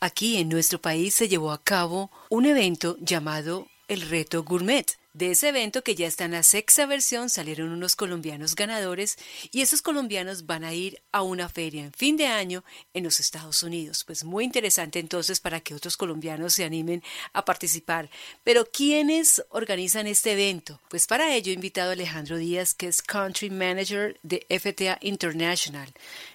aquí en nuestro país se llevó a cabo un evento llamado el Reto Gourmet. De ese evento que ya está en la sexta versión salieron unos colombianos ganadores y esos colombianos van a ir a una feria en fin de año en los Estados Unidos. Pues muy interesante entonces para que otros colombianos se animen a participar. Pero ¿quiénes organizan este evento? Pues para ello he invitado a Alejandro Díaz, que es Country Manager de FTA International.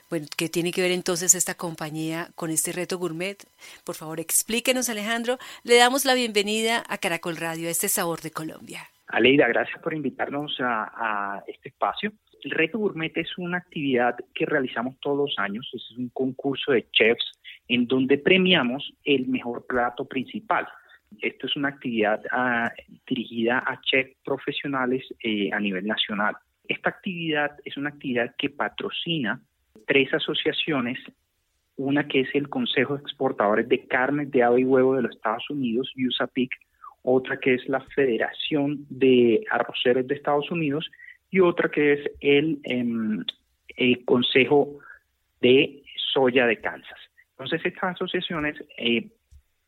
Bueno, ¿qué tiene que ver entonces esta compañía con este reto gourmet? Por favor, explíquenos, Alejandro. Le damos la bienvenida a Caracol Radio, a este sabor de Colombia. Aleida, gracias por invitarnos a, este espacio. El reto gourmet es una actividad que realizamos todos los años, es un concurso de chefs en donde premiamos el mejor plato principal. Esto es una actividad ah, dirigida a chefs profesionales eh, a nivel nacional. Esta actividad es una actividad que patrocina tres asociaciones, una que es el Consejo de Exportadores de Carne de Ave y Huevo de los Estados Unidos, USAPIC, otra que es la Federación de Arroceros de Estados Unidos y otra que es el, em, Consejo de Soya de Kansas. Entonces estas asociaciones eh,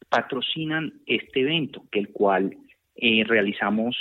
patrocinan este evento, que el cual eh, realizamos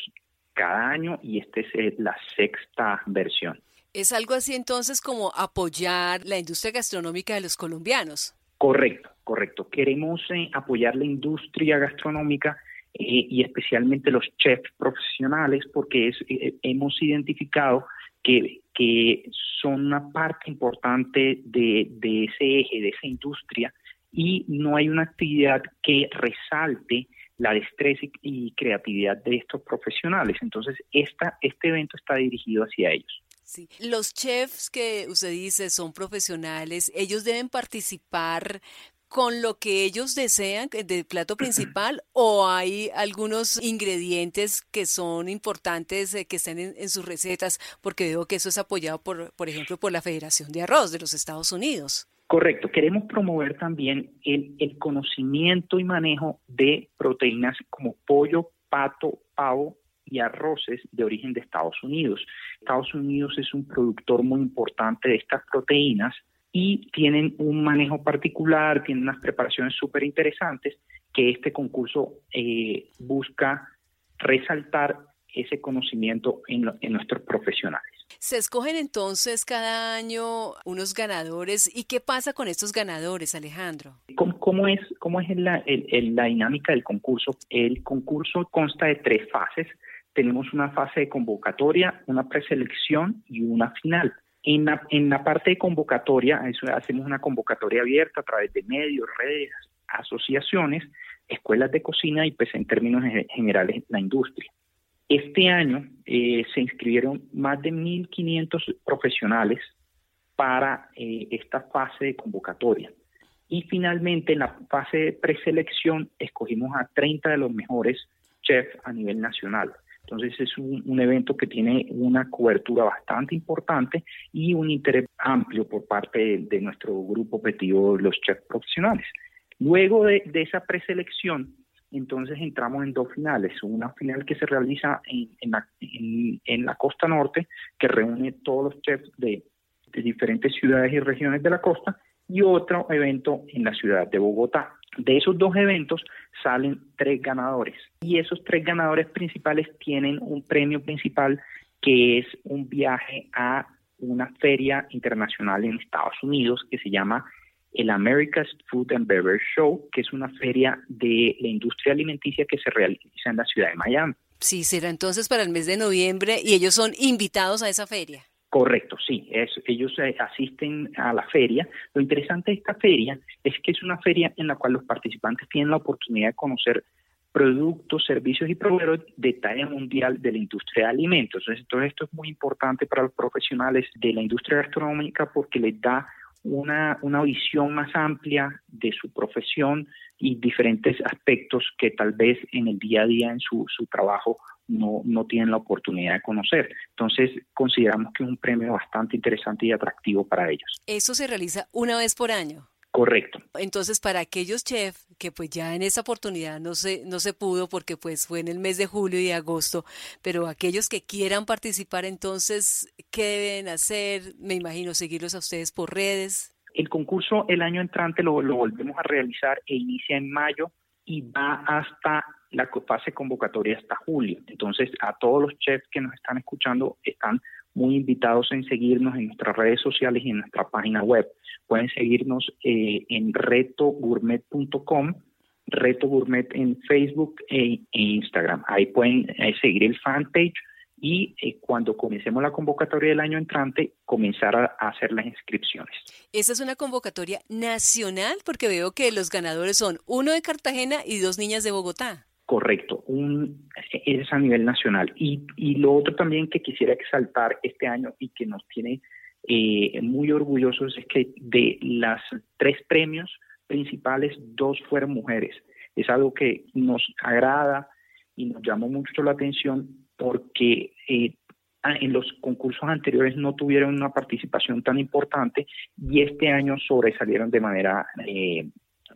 cada año y esta es eh, la sexta versión. Es algo así entonces como apoyar la industria gastronómica de los colombianos. Correcto, correcto. Queremos eh, apoyar la industria gastronómica eh, y especialmente los chefs profesionales porque es, eh, hemos identificado que, que, son una parte importante de, de ese eje, de esa industria y no hay una actividad que resalte la destreza y creatividad de estos profesionales. Entonces, esta, este evento está dirigido hacia ellos. Sí. Los chefs que usted dice son profesionales, ellos deben participar con lo que ellos desean del plato principal o hay algunos ingredientes que son importantes eh, que estén en, sus recetas porque veo que eso es apoyado por, por ejemplo, por la Federación de Arroz de los Estados Unidos. Correcto, queremos promover también el, el conocimiento y manejo de proteínas como pollo, pato, pavo y arroces de origen de Estados Unidos. Estados Unidos es un productor muy importante de estas proteínas y tienen un manejo particular, tienen unas preparaciones súper interesantes que este concurso eh, busca resaltar ese conocimiento en, nuestros profesionales. Se escogen entonces cada año unos ganadores. ¿Y qué pasa con estos ganadores, Alejandro? ¿Cómo, es, cómo es la, la dinámica del concurso? El concurso consta de tres fases tenemos una fase de convocatoria, una preselección y una final. En la, parte de convocatoria, hacemos una convocatoria abierta a través de medios, redes, asociaciones, escuelas de cocina y pues en términos generales la industria. Este año eh, se inscribieron más de 1.500 profesionales para eh, esta fase de convocatoria. Y finalmente en la fase de preselección escogimos a 30 de los mejores chefs a nivel nacional. Entonces es un, evento que tiene una cobertura bastante importante y un interés amplio por parte de, nuestro grupo objetivo, los chefs profesionales. Luego de, esa preselección, entonces entramos en dos finales. Una final que se realiza en, la, costa norte, que reúne todos los chefs de, de diferentes ciudades y regiones de la costa, y otro evento en la ciudad de Bogotá. De esos dos eventos salen tres ganadores y esos tres ganadores principales tienen un premio principal que es un viaje a una feria internacional en Estados Unidos que se llama el America's Food and Beverage Show, que es una feria de la industria alimenticia que se realiza en la ciudad de Miami. Sí, será entonces para el mes de noviembre y ellos son invitados a esa feria. Correcto, sí, ellos eh, asisten a la feria. Lo interesante de esta feria es que es una feria en la cual los participantes tienen la oportunidad de conocer productos, servicios y proveedores de talla mundial de la industria de alimentos. Entonces, esto es muy importante para los profesionales de la industria gastronómica porque les da una, una visión más amplia de su profesión y diferentes aspectos que tal vez en el día a día en su, su trabajo no, no tienen la oportunidad de conocer. Entonces, consideramos que es un premio bastante interesante y atractivo para ellos. ¿Eso se realiza una vez por año? Correcto. Entonces, para aquellos chefs que pues ya en esa oportunidad no se, no se pudo porque pues fue en el mes de julio y agosto, pero aquellos que quieran participar entonces, ¿qué deben hacer? Me imagino seguirlos a ustedes por redes. El concurso el año entrante lo, lo volvemos a realizar e inicia en mayo y va hasta la fase convocatoria hasta julio. Entonces, a todos los chefs que nos están escuchando están muy invitados en seguirnos en nuestras redes sociales y en nuestra página web. Pueden seguirnos eh, en retogourmet.com, Reto Gourmet en Facebook e, e Instagram. Ahí pueden eh, seguir el fanpage y eh, cuando comencemos la convocatoria del año entrante, comenzar a, hacer las inscripciones. Esta es una convocatoria nacional porque veo que los ganadores son uno de Cartagena y dos niñas de Bogotá. Correcto, un, es a nivel nacional. Y, y lo otro también que quisiera exaltar este año y que nos tiene eh, muy orgullosos es que de las tres premios principales, dos fueron mujeres. Es algo que nos agrada y nos llamó mucho la atención porque eh, en los concursos anteriores no tuvieron una participación tan importante y este año sobresalieron de manera eh,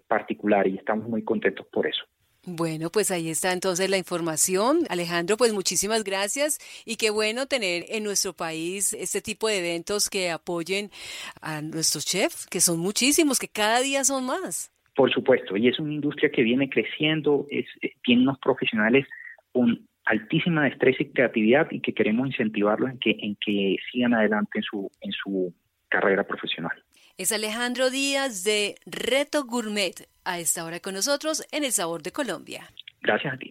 particular y estamos muy contentos por eso. Bueno, pues ahí está entonces la información. Alejandro, pues muchísimas gracias y qué bueno tener en nuestro país este tipo de eventos que apoyen a nuestros chefs, que son muchísimos, que cada día son más. Por supuesto, y es una industria que viene creciendo, es, eh, tiene unos profesionales con altísima destreza y creatividad y que queremos incentivarlos en que, en que sigan adelante en su, en su carrera profesional. Es Alejandro Díaz de Reto Gourmet, a esta hora con nosotros en El Sabor de Colombia. Gracias a ti.